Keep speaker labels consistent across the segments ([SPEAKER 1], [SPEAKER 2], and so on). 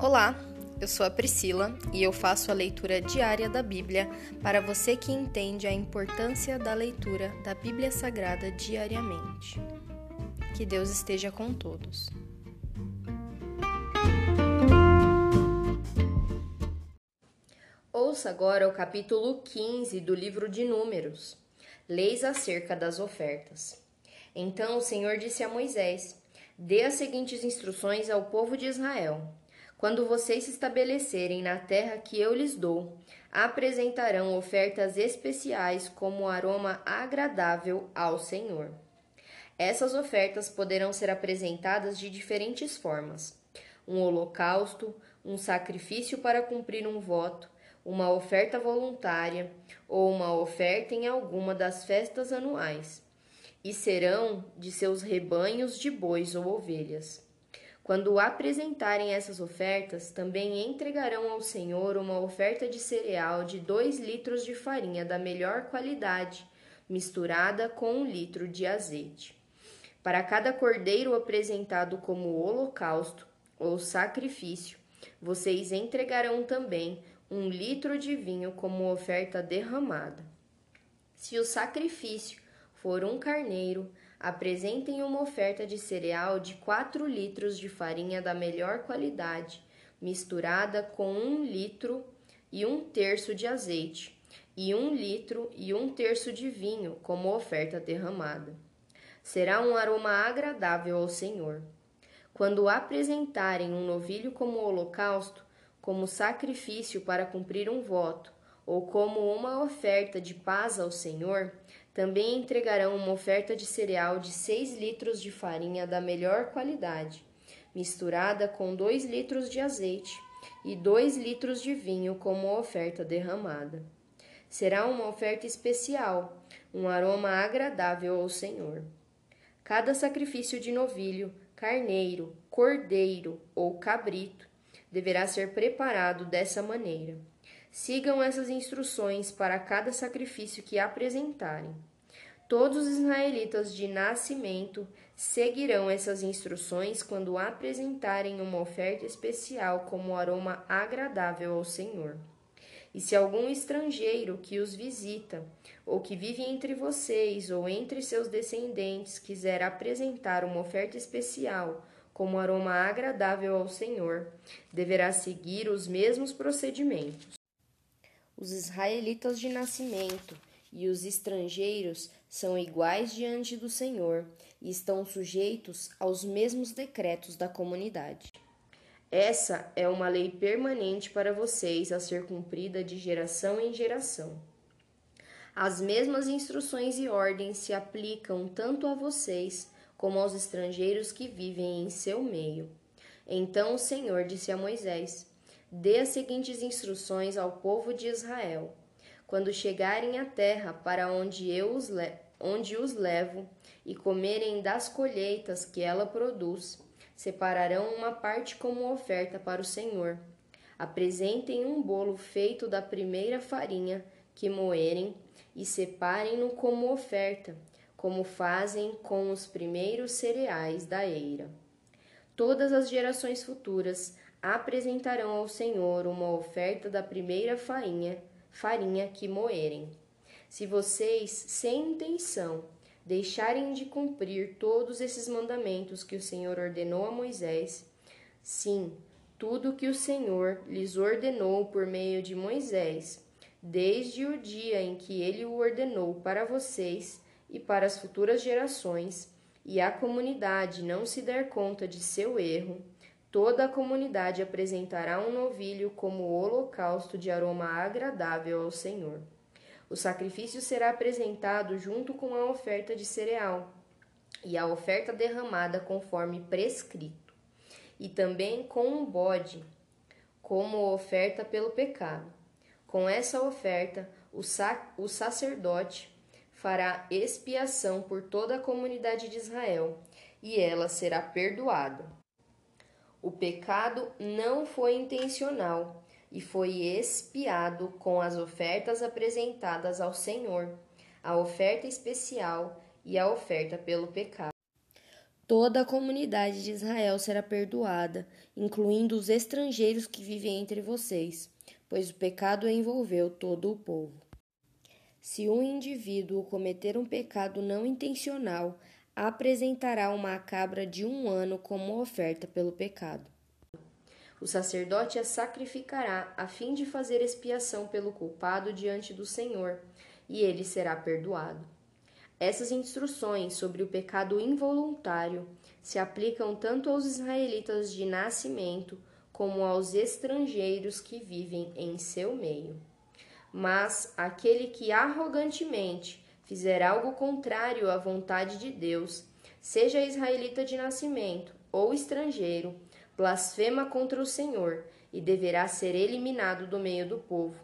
[SPEAKER 1] Olá, eu sou a Priscila e eu faço a leitura diária da Bíblia para você que entende a importância da leitura da Bíblia Sagrada diariamente. Que Deus esteja com todos. Ouça agora o capítulo 15 do livro de Números. Leis acerca das ofertas. Então o Senhor disse a Moisés: Dê as seguintes instruções ao povo de Israel. Quando vocês se estabelecerem na terra que eu lhes dou, apresentarão ofertas especiais como aroma agradável ao Senhor. Essas ofertas poderão ser apresentadas de diferentes formas: um holocausto, um sacrifício para cumprir um voto, uma oferta voluntária ou uma oferta em alguma das festas anuais, e serão de seus rebanhos de bois ou ovelhas. Quando apresentarem essas ofertas, também entregarão ao Senhor uma oferta de cereal de dois litros de farinha da melhor qualidade, misturada com um litro de azeite. Para cada cordeiro apresentado como holocausto ou sacrifício, vocês entregarão também um litro de vinho como oferta derramada. Se o sacrifício for um carneiro, apresentem uma oferta de cereal de 4 litros de farinha da melhor qualidade, misturada com um litro e um terço de azeite, e um litro e um terço de vinho como oferta derramada. Será um aroma agradável ao Senhor. Quando apresentarem um novilho como holocausto, como sacrifício para cumprir um voto, ou como uma oferta de paz ao Senhor, também entregarão uma oferta de cereal de seis litros de farinha da melhor qualidade, misturada com dois litros de azeite e dois litros de vinho como oferta derramada. Será uma oferta especial, um aroma agradável ao Senhor. Cada sacrifício de novilho, carneiro, cordeiro ou cabrito deverá ser preparado dessa maneira. Sigam essas instruções para cada sacrifício que apresentarem. Todos os israelitas de nascimento seguirão essas instruções quando apresentarem uma oferta especial como aroma agradável ao Senhor. E se algum estrangeiro que os visita, ou que vive entre vocês ou entre seus descendentes, quiser apresentar uma oferta especial como aroma agradável ao Senhor, deverá seguir os mesmos procedimentos. Os israelitas de nascimento e os estrangeiros são iguais diante do Senhor e estão sujeitos aos mesmos decretos da comunidade. Essa é uma lei permanente para vocês a ser cumprida de geração em geração. As mesmas instruções e ordens se aplicam tanto a vocês como aos estrangeiros que vivem em seu meio. Então o Senhor disse a Moisés: Dê as seguintes instruções ao povo de Israel. Quando chegarem à terra para onde eu os, onde os levo e comerem das colheitas que ela produz, separarão uma parte como oferta para o Senhor. Apresentem um bolo feito da primeira farinha que moerem e separem-no como oferta como fazem com os primeiros cereais da eira. Todas as gerações futuras apresentarão ao Senhor uma oferta da primeira farinha, farinha que moerem. Se vocês, sem intenção, deixarem de cumprir todos esses mandamentos que o Senhor ordenou a Moisés, sim, tudo que o Senhor lhes ordenou por meio de Moisés, desde o dia em que ele o ordenou para vocês, e para as futuras gerações, e a comunidade não se der conta de seu erro, toda a comunidade apresentará um novilho como holocausto de aroma agradável ao Senhor. O sacrifício será apresentado junto com a oferta de cereal e a oferta derramada conforme prescrito, e também com um bode, como oferta pelo pecado. Com essa oferta, o, sac o sacerdote fará expiação por toda a comunidade de Israel, e ela será perdoada. O pecado não foi intencional e foi expiado com as ofertas apresentadas ao Senhor, a oferta especial e a oferta pelo pecado. Toda a comunidade de Israel será perdoada, incluindo os estrangeiros que vivem entre vocês, pois o pecado envolveu todo o povo. Se um indivíduo cometer um pecado não intencional, apresentará uma cabra de um ano como oferta pelo pecado. O sacerdote a sacrificará a fim de fazer expiação pelo culpado diante do Senhor, e ele será perdoado. Essas instruções sobre o pecado involuntário se aplicam tanto aos israelitas de nascimento como aos estrangeiros que vivem em seu meio. Mas aquele que arrogantemente fizer algo contrário à vontade de Deus, seja israelita de nascimento ou estrangeiro, blasfema contra o Senhor e deverá ser eliminado do meio do povo.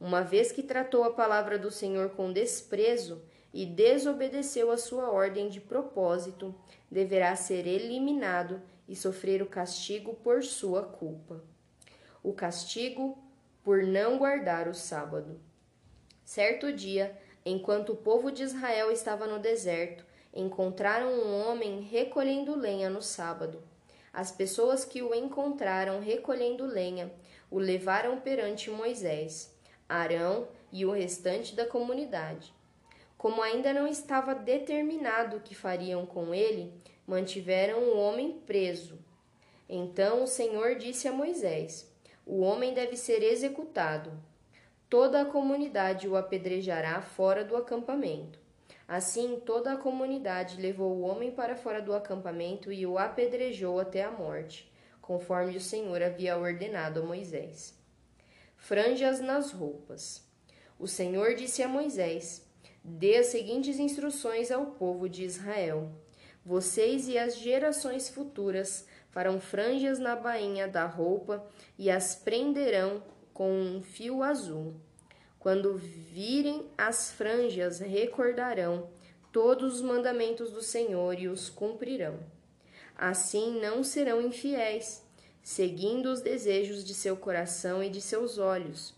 [SPEAKER 1] Uma vez que tratou a palavra do Senhor com desprezo, e desobedeceu a sua ordem de propósito, deverá ser eliminado e sofrer o castigo por sua culpa. O castigo por não guardar o sábado. Certo dia, enquanto o povo de Israel estava no deserto, encontraram um homem recolhendo lenha no sábado. As pessoas que o encontraram recolhendo lenha o levaram perante Moisés, Arão e o restante da comunidade. Como ainda não estava determinado o que fariam com ele, mantiveram o homem preso. Então o Senhor disse a Moisés: O homem deve ser executado. Toda a comunidade o apedrejará fora do acampamento. Assim, toda a comunidade levou o homem para fora do acampamento e o apedrejou até a morte, conforme o Senhor havia ordenado a Moisés. Franjas nas roupas. O Senhor disse a Moisés: Dê as seguintes instruções ao povo de Israel: Vocês e as gerações futuras farão franjas na bainha da roupa e as prenderão com um fio azul. Quando virem as franjas, recordarão todos os mandamentos do Senhor e os cumprirão. Assim não serão infiéis, seguindo os desejos de seu coração e de seus olhos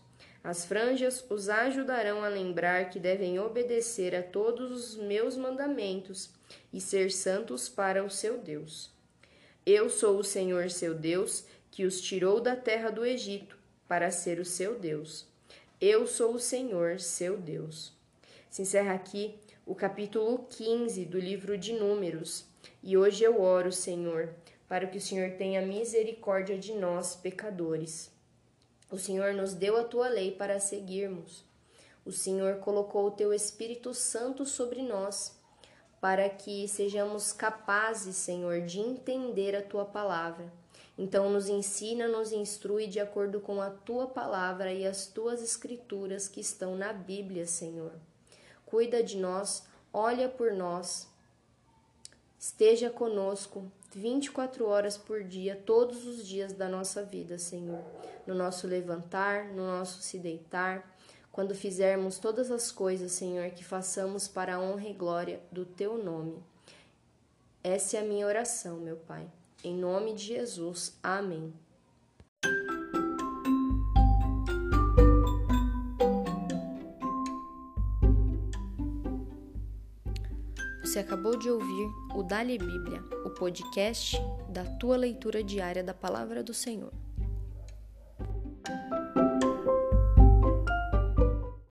[SPEAKER 1] as franjas os ajudarão a lembrar que devem obedecer a todos os meus mandamentos e ser santos para o seu Deus. Eu sou o Senhor seu Deus, que os tirou da terra do Egito para ser o seu Deus. Eu sou o Senhor seu Deus. Se encerra aqui o capítulo 15 do livro de Números. E hoje eu oro, Senhor, para que o Senhor tenha misericórdia de nós, pecadores o Senhor nos deu a tua lei para seguirmos. O Senhor colocou o teu Espírito Santo sobre nós, para que sejamos capazes, Senhor, de entender a tua palavra. Então, nos ensina, nos instrui de acordo com a tua palavra e as tuas escrituras que estão na Bíblia, Senhor. Cuida de nós, olha por nós, esteja conosco 24 horas por dia, todos os dias da nossa vida, Senhor no nosso levantar, no nosso se deitar, quando fizermos todas as coisas, Senhor, que façamos para a honra e glória do Teu nome. Essa é a minha oração, meu Pai. Em nome de Jesus. Amém. Você acabou de ouvir o Dali Bíblia, o podcast da tua leitura diária da palavra do Senhor.